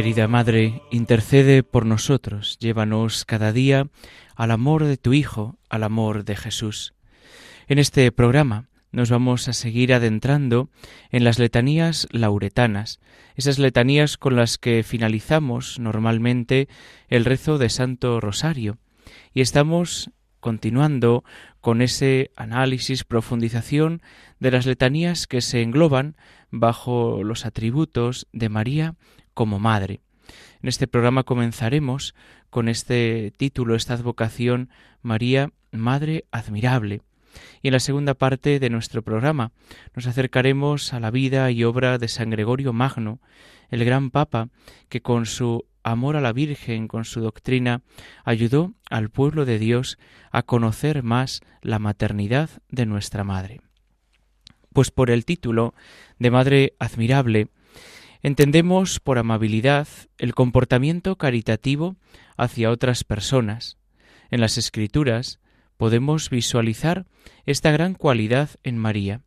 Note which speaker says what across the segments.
Speaker 1: Querida Madre, intercede por nosotros, llévanos cada día al amor de tu Hijo, al amor de Jesús. En este programa nos vamos a seguir adentrando en las letanías lauretanas, esas letanías con las que finalizamos normalmente el rezo de Santo Rosario, y estamos continuando con ese análisis, profundización de las letanías que se engloban bajo los atributos de María como madre. En este programa comenzaremos con este título, esta advocación María, Madre Admirable. Y en la segunda parte de nuestro programa nos acercaremos a la vida y obra de San Gregorio Magno, el gran Papa que con su amor a la Virgen, con su doctrina, ayudó al pueblo de Dios a conocer más la maternidad de nuestra Madre. Pues por el título de Madre Admirable, Entendemos por amabilidad el comportamiento caritativo hacia otras personas. En las Escrituras podemos visualizar esta gran cualidad en María.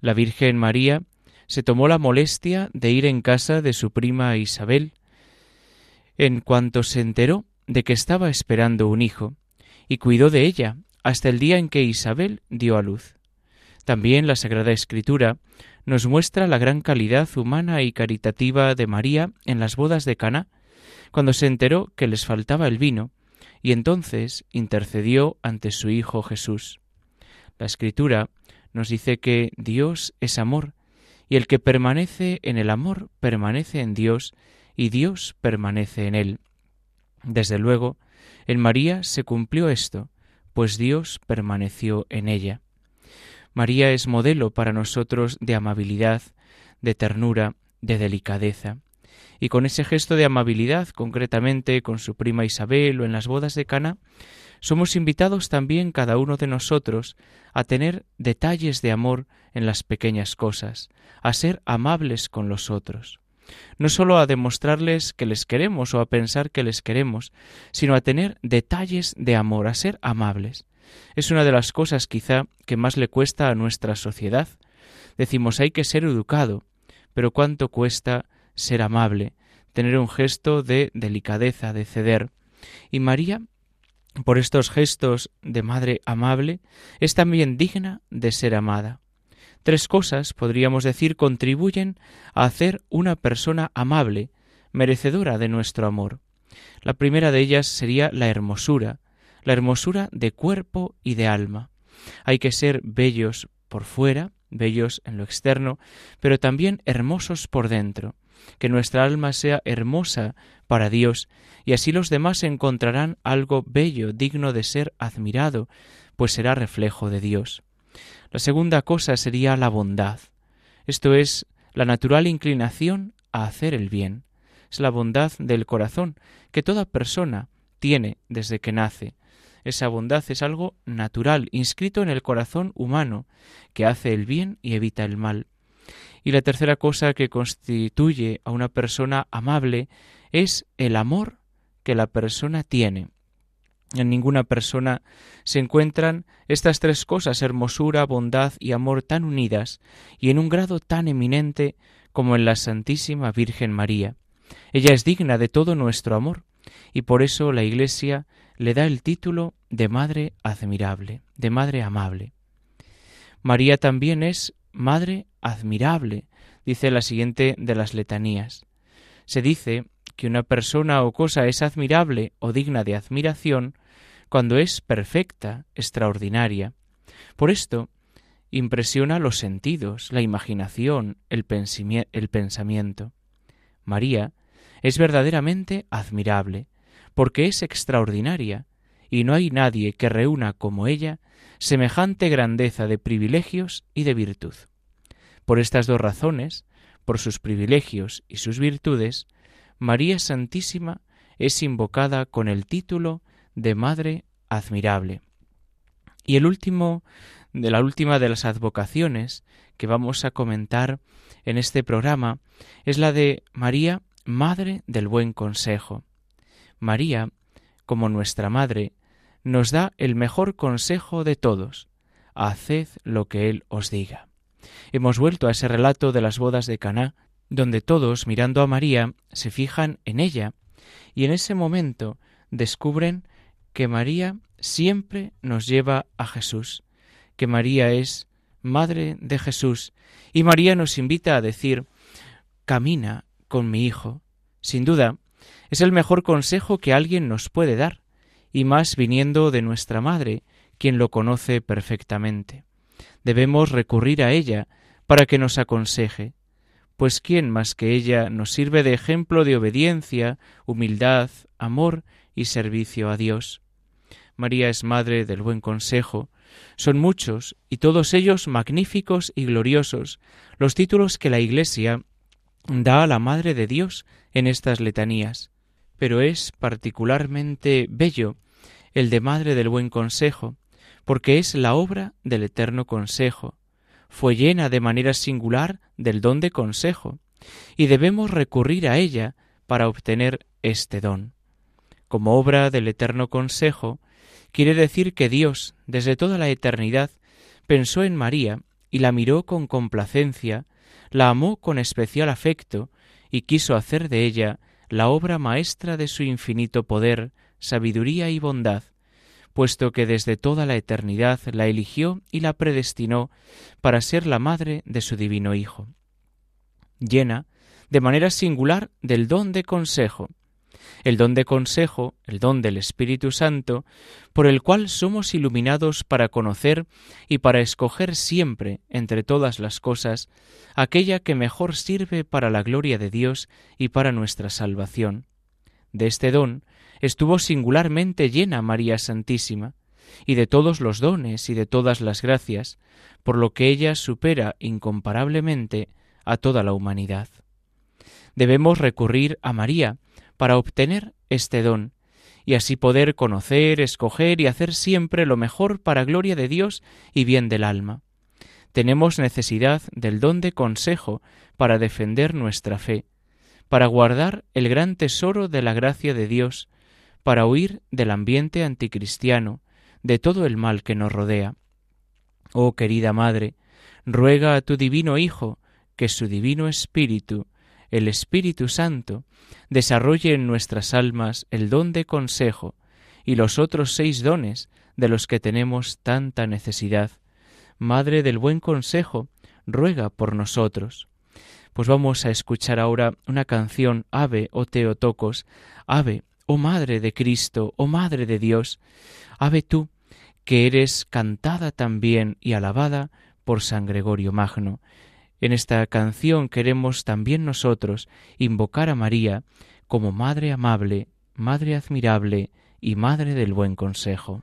Speaker 1: La Virgen María se tomó la molestia de ir en casa de su prima Isabel, en cuanto se enteró de que estaba esperando un hijo, y cuidó de ella hasta el día en que Isabel dio a luz. También la Sagrada Escritura nos muestra la gran calidad humana y caritativa de María en las bodas de Cana, cuando se enteró que les faltaba el vino, y entonces intercedió ante su Hijo Jesús. La Escritura nos dice que Dios es amor, y el que permanece en el amor permanece en Dios, y Dios permanece en él. Desde luego, en María se cumplió esto, pues Dios permaneció en ella. María es modelo para nosotros de amabilidad, de ternura, de delicadeza. Y con ese gesto de amabilidad, concretamente con su prima Isabel o en las bodas de Cana, somos invitados también cada uno de nosotros a tener detalles de amor en las pequeñas cosas, a ser amables con los otros. No sólo a demostrarles que les queremos o a pensar que les queremos, sino a tener detalles de amor, a ser amables. Es una de las cosas quizá que más le cuesta a nuestra sociedad. Decimos hay que ser educado, pero cuánto cuesta ser amable, tener un gesto de delicadeza, de ceder. Y María, por estos gestos de madre amable, es también digna de ser amada. Tres cosas, podríamos decir, contribuyen a hacer una persona amable, merecedora de nuestro amor. La primera de ellas sería la hermosura, la hermosura de cuerpo y de alma. Hay que ser bellos por fuera, bellos en lo externo, pero también hermosos por dentro, que nuestra alma sea hermosa para Dios, y así los demás encontrarán algo bello, digno de ser admirado, pues será reflejo de Dios. La segunda cosa sería la bondad. Esto es la natural inclinación a hacer el bien. Es la bondad del corazón que toda persona tiene desde que nace, esa bondad es algo natural, inscrito en el corazón humano, que hace el bien y evita el mal. Y la tercera cosa que constituye a una persona amable es el amor que la persona tiene. En ninguna persona se encuentran estas tres cosas, hermosura, bondad y amor tan unidas y en un grado tan eminente como en la Santísima Virgen María. Ella es digna de todo nuestro amor y por eso la Iglesia le da el título de Madre admirable, de Madre amable. María también es Madre admirable, dice la siguiente de las letanías. Se dice que una persona o cosa es admirable o digna de admiración cuando es perfecta, extraordinaria. Por esto, impresiona los sentidos, la imaginación, el, pensamiento. María es verdaderamente admirable, porque es extraordinaria, y no hay nadie que reúna como ella semejante grandeza de privilegios y de virtud. Por estas dos razones, por sus privilegios y sus virtudes, María Santísima es invocada con el título de Madre admirable. Y el último de la última de las advocaciones que vamos a comentar en este programa es la de María, Madre del Buen Consejo. María, como nuestra Madre, nos da el mejor consejo de todos. Haced lo que Él os diga. Hemos vuelto a ese relato de las bodas de Caná, donde todos, mirando a María, se fijan en ella, y en ese momento descubren que María siempre nos lleva a Jesús, que María es Madre de Jesús, y María nos invita a decir, camina con mi Hijo. Sin duda, es el mejor consejo que alguien nos puede dar, y más viniendo de nuestra Madre, quien lo conoce perfectamente. Debemos recurrir a ella para que nos aconseje, pues ¿quién más que ella nos sirve de ejemplo de obediencia, humildad, amor y servicio a Dios? María es Madre del Buen Consejo, son muchos, y todos ellos magníficos y gloriosos, los títulos que la Iglesia da a la Madre de Dios en estas letanías. Pero es particularmente bello el de Madre del Buen Consejo, porque es la obra del Eterno Consejo. Fue llena de manera singular del don de consejo, y debemos recurrir a ella para obtener este don. Como obra del Eterno Consejo, Quiere decir que Dios, desde toda la eternidad, pensó en María y la miró con complacencia, la amó con especial afecto y quiso hacer de ella la obra maestra de su infinito poder, sabiduría y bondad, puesto que desde toda la eternidad la eligió y la predestinó para ser la madre de su divino Hijo. Llena, de manera singular, del don de consejo, el don de consejo, el don del Espíritu Santo, por el cual somos iluminados para conocer y para escoger siempre, entre todas las cosas, aquella que mejor sirve para la gloria de Dios y para nuestra salvación. De este don estuvo singularmente llena María Santísima, y de todos los dones y de todas las gracias, por lo que ella supera incomparablemente a toda la humanidad. Debemos recurrir a María, para obtener este don, y así poder conocer, escoger y hacer siempre lo mejor para gloria de Dios y bien del alma. Tenemos necesidad del don de consejo para defender nuestra fe, para guardar el gran tesoro de la gracia de Dios, para huir del ambiente anticristiano, de todo el mal que nos rodea. Oh querida Madre, ruega a tu divino Hijo que su divino Espíritu el Espíritu Santo desarrolle en nuestras almas el don de consejo y los otros seis dones de los que tenemos tanta necesidad. Madre del buen consejo, ruega por nosotros. Pues vamos a escuchar ahora una canción Ave, oh Teotocos, Ave, oh Madre de Cristo, oh Madre de Dios, Ave tú, que eres cantada también y alabada por San Gregorio Magno. En esta canción queremos también nosotros invocar a María como Madre amable, Madre admirable y Madre del buen consejo.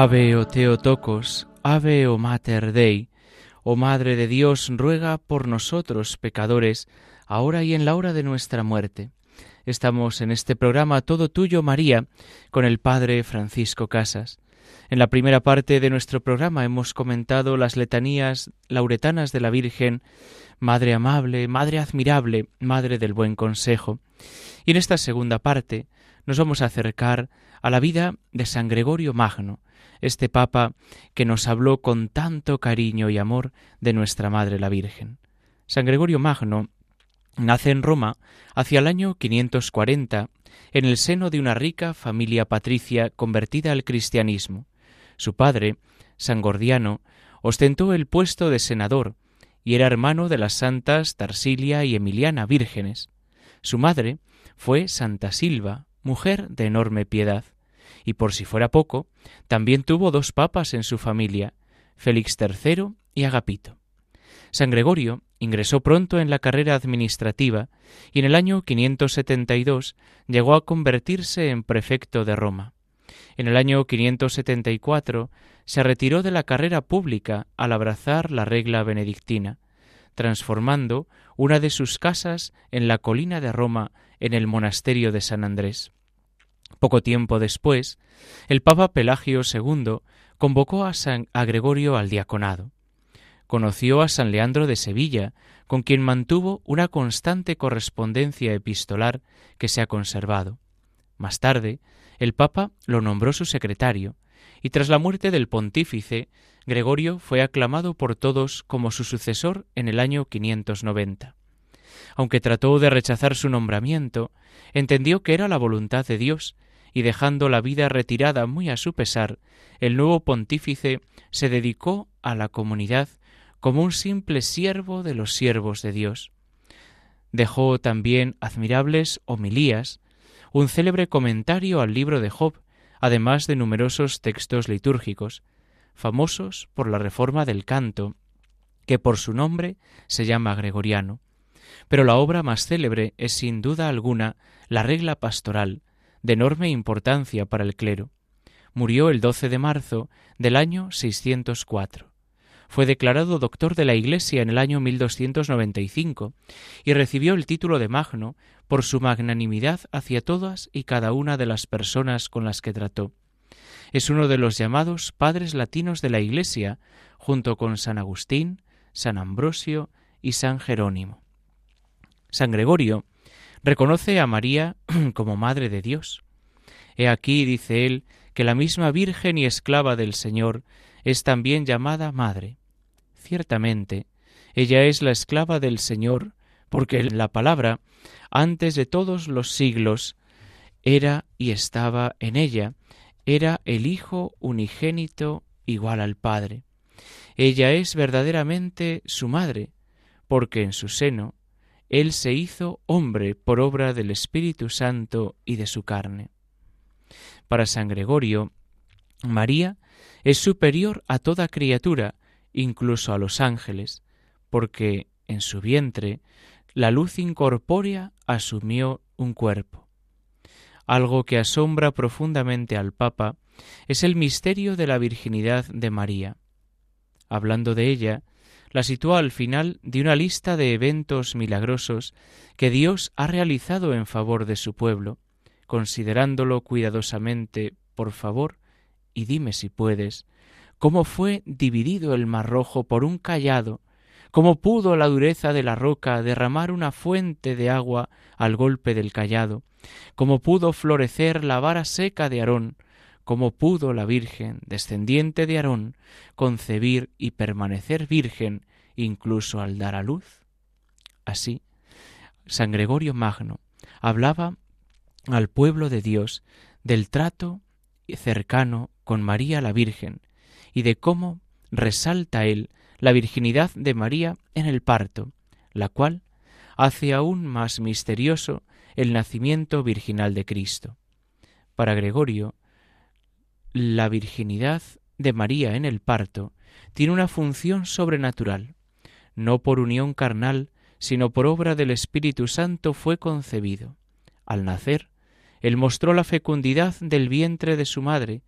Speaker 1: Ave o Teotocos, Ave o Mater Dei, oh Madre de Dios, ruega por nosotros pecadores, ahora y en la hora de nuestra muerte. Estamos en este programa Todo Tuyo, María, con el Padre Francisco Casas. En la primera parte de nuestro programa hemos comentado las letanías lauretanas de la Virgen, Madre amable, Madre admirable, Madre del buen consejo. Y en esta segunda parte nos vamos a acercar a la vida de San Gregorio Magno, este Papa que nos habló con tanto cariño y amor de nuestra Madre la Virgen. San Gregorio Magno nace en Roma hacia el año 540 en el seno de una rica familia patricia convertida al cristianismo. Su padre, San Gordiano, ostentó el puesto de senador y era hermano de las santas Tarsilia y Emiliana vírgenes. Su madre fue Santa Silva, mujer de enorme piedad y por si fuera poco, también tuvo dos papas en su familia, Félix III y Agapito. San Gregorio ingresó pronto en la carrera administrativa y en el año 572 llegó a convertirse en prefecto de Roma. En el año 574 se retiró de la carrera pública al abrazar la regla benedictina, transformando una de sus casas en la colina de Roma en el monasterio de San Andrés. Poco tiempo después, el Papa Pelagio II convocó a, San, Gregorio al diaconado. Conoció a San Leandro de Sevilla, con quien mantuvo una constante correspondencia epistolar que se ha conservado. Más tarde, el Papa lo nombró su secretario, y tras la muerte del pontífice, Gregorio fue aclamado por todos como su sucesor en el año 590. Aunque trató de rechazar su nombramiento, entendió que era la voluntad de Dios y dejando la vida retirada muy a su pesar, el nuevo pontífice se dedicó a la comunidad como un simple siervo de los siervos de Dios. Dejó también admirables homilías, un célebre comentario al libro de Job, además de numerosos textos litúrgicos, famosos por la reforma del canto, que por su nombre se llama gregoriano. Pero la obra más célebre es sin duda alguna la regla pastoral, de enorme importancia para el clero. Murió el 12 de marzo del año 604. Fue declarado doctor de la Iglesia en el año 1295 y recibió el título de Magno por su magnanimidad hacia todas y cada una de las personas con las que trató. Es uno de los llamados padres latinos de la Iglesia, junto con San Agustín, San Ambrosio y San Jerónimo. San Gregorio reconoce a María como Madre de Dios. He aquí, dice él, que la misma Virgen y esclava del Señor es también llamada Madre. Ciertamente, ella es la esclava del Señor, porque la palabra, antes de todos los siglos, era y estaba en ella, era el Hijo unigénito igual al Padre. Ella es verdaderamente su madre, porque en su seno él se hizo hombre por obra del Espíritu Santo y de su carne. Para San Gregorio, María es superior a toda criatura, incluso a los ángeles, porque en su vientre la luz incorpórea asumió un cuerpo. Algo que asombra profundamente al Papa es el misterio de la virginidad de María. Hablando de ella, la sitúa al final de una lista de eventos milagrosos que Dios ha realizado en favor de su pueblo, considerándolo cuidadosamente, por favor, y dime si puedes, cómo fue dividido el mar rojo por un callado, cómo pudo la dureza de la roca derramar una fuente de agua al golpe del callado, cómo pudo florecer la vara seca de Aarón, cómo pudo la Virgen, descendiente de Aarón, concebir y permanecer virgen incluso al dar a luz. Así, San Gregorio Magno hablaba al pueblo de Dios del trato cercano con María la Virgen y de cómo resalta él la virginidad de María en el parto, la cual hace aún más misterioso el nacimiento virginal de Cristo. Para Gregorio, la virginidad de María en el parto tiene una función sobrenatural. No por unión carnal, sino por obra del Espíritu Santo fue concebido. Al nacer, él mostró la fecundidad del vientre de su madre,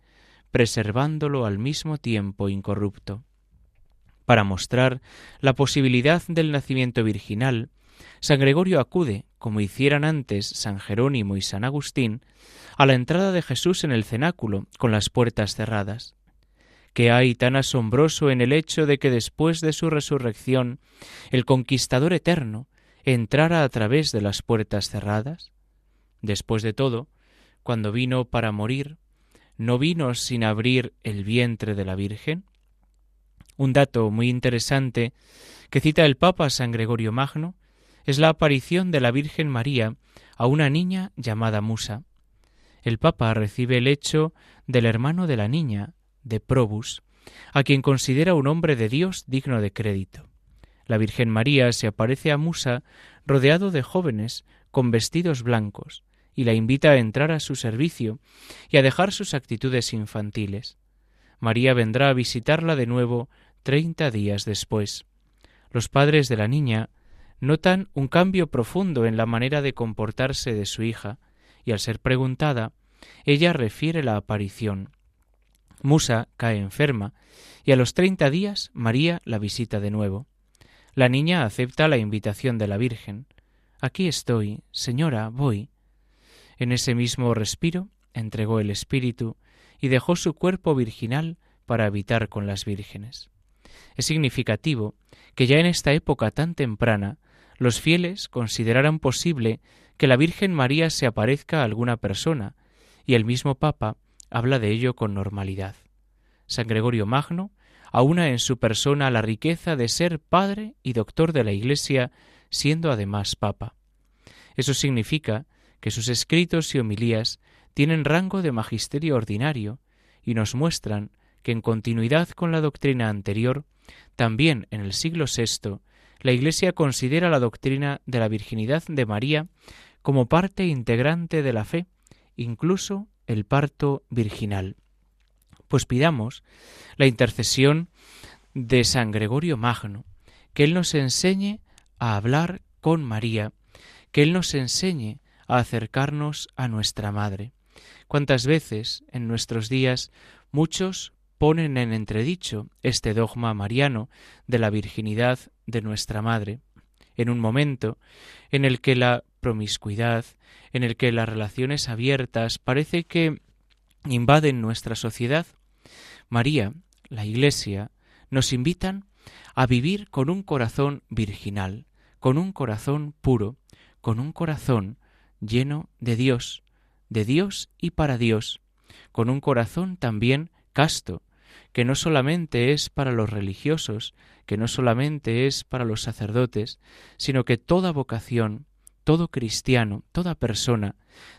Speaker 1: preservándolo al mismo tiempo incorrupto. Para mostrar la posibilidad del nacimiento virginal, San Gregorio acude, como hicieran antes San Jerónimo y San Agustín, a la entrada de Jesús en el cenáculo con las puertas cerradas. ¿Qué hay tan asombroso en el hecho de que después de su resurrección el conquistador eterno entrara a través de las puertas cerradas? Después de todo, cuando vino para morir, ¿no vino sin abrir el vientre de la Virgen? Un dato muy interesante que cita el Papa San Gregorio Magno es la aparición de la Virgen María a una niña llamada Musa. El Papa recibe el hecho del hermano de la niña, de Probus, a quien considera un hombre de Dios digno de crédito. La Virgen María se aparece a Musa rodeado de jóvenes con vestidos blancos, y la invita a entrar a su servicio y a dejar sus actitudes infantiles. María vendrá a visitarla de nuevo treinta días después. Los padres de la niña notan un cambio profundo en la manera de comportarse de su hija, y al ser preguntada, ella refiere la aparición. Musa cae enferma, y a los treinta días María la visita de nuevo. La niña acepta la invitación de la Virgen. Aquí estoy, señora, voy. En ese mismo respiro entregó el Espíritu y dejó su cuerpo virginal para habitar con las vírgenes. Es significativo que ya en esta época tan temprana los fieles consideraran posible que la Virgen María se aparezca a alguna persona, y el mismo Papa habla de ello con normalidad. San Gregorio Magno aúna en su persona la riqueza de ser padre y doctor de la Iglesia, siendo además Papa. Eso significa que sus escritos y homilías tienen rango de magisterio ordinario y nos muestran que en continuidad con la doctrina anterior, también en el siglo VI, la Iglesia considera la doctrina de la virginidad de María como parte integrante de la fe, incluso el parto virginal. Pues pidamos la intercesión de San Gregorio Magno, que Él nos enseñe a hablar con María, que Él nos enseñe a acercarnos a nuestra Madre. ¿Cuántas veces en nuestros días muchos ponen en entredicho este dogma mariano de la virginidad de nuestra Madre, en un momento en el que la promiscuidad, en el que las relaciones abiertas parece que invaden nuestra sociedad? María, la Iglesia, nos invitan a vivir con un corazón virginal, con un corazón puro, con un corazón lleno de Dios, de Dios y para Dios, con un corazón también casto, que no solamente es para los religiosos, que no solamente es para los sacerdotes, sino que toda vocación, todo cristiano, toda persona,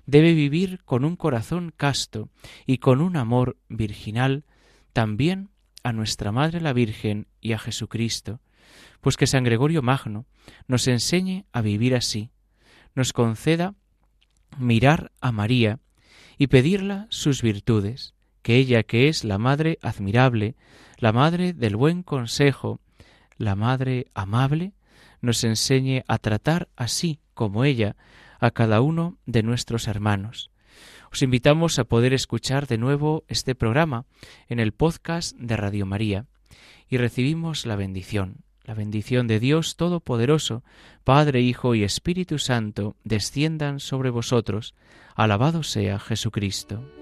Speaker 1: debe vivir con un corazón casto y con un amor virginal también a nuestra Madre la Virgen y a Jesucristo, pues que San Gregorio Magno nos enseñe a vivir así, nos conceda mirar a María y pedirla sus virtudes, que ella que es la Madre admirable, la Madre del buen consejo, la Madre amable, nos enseñe a tratar así como ella a cada uno de nuestros hermanos. Os invitamos a poder escuchar de nuevo este programa en el podcast de Radio María y recibimos la bendición la bendición de Dios Todopoderoso, Padre, Hijo y Espíritu Santo, desciendan sobre vosotros. Alabado sea Jesucristo.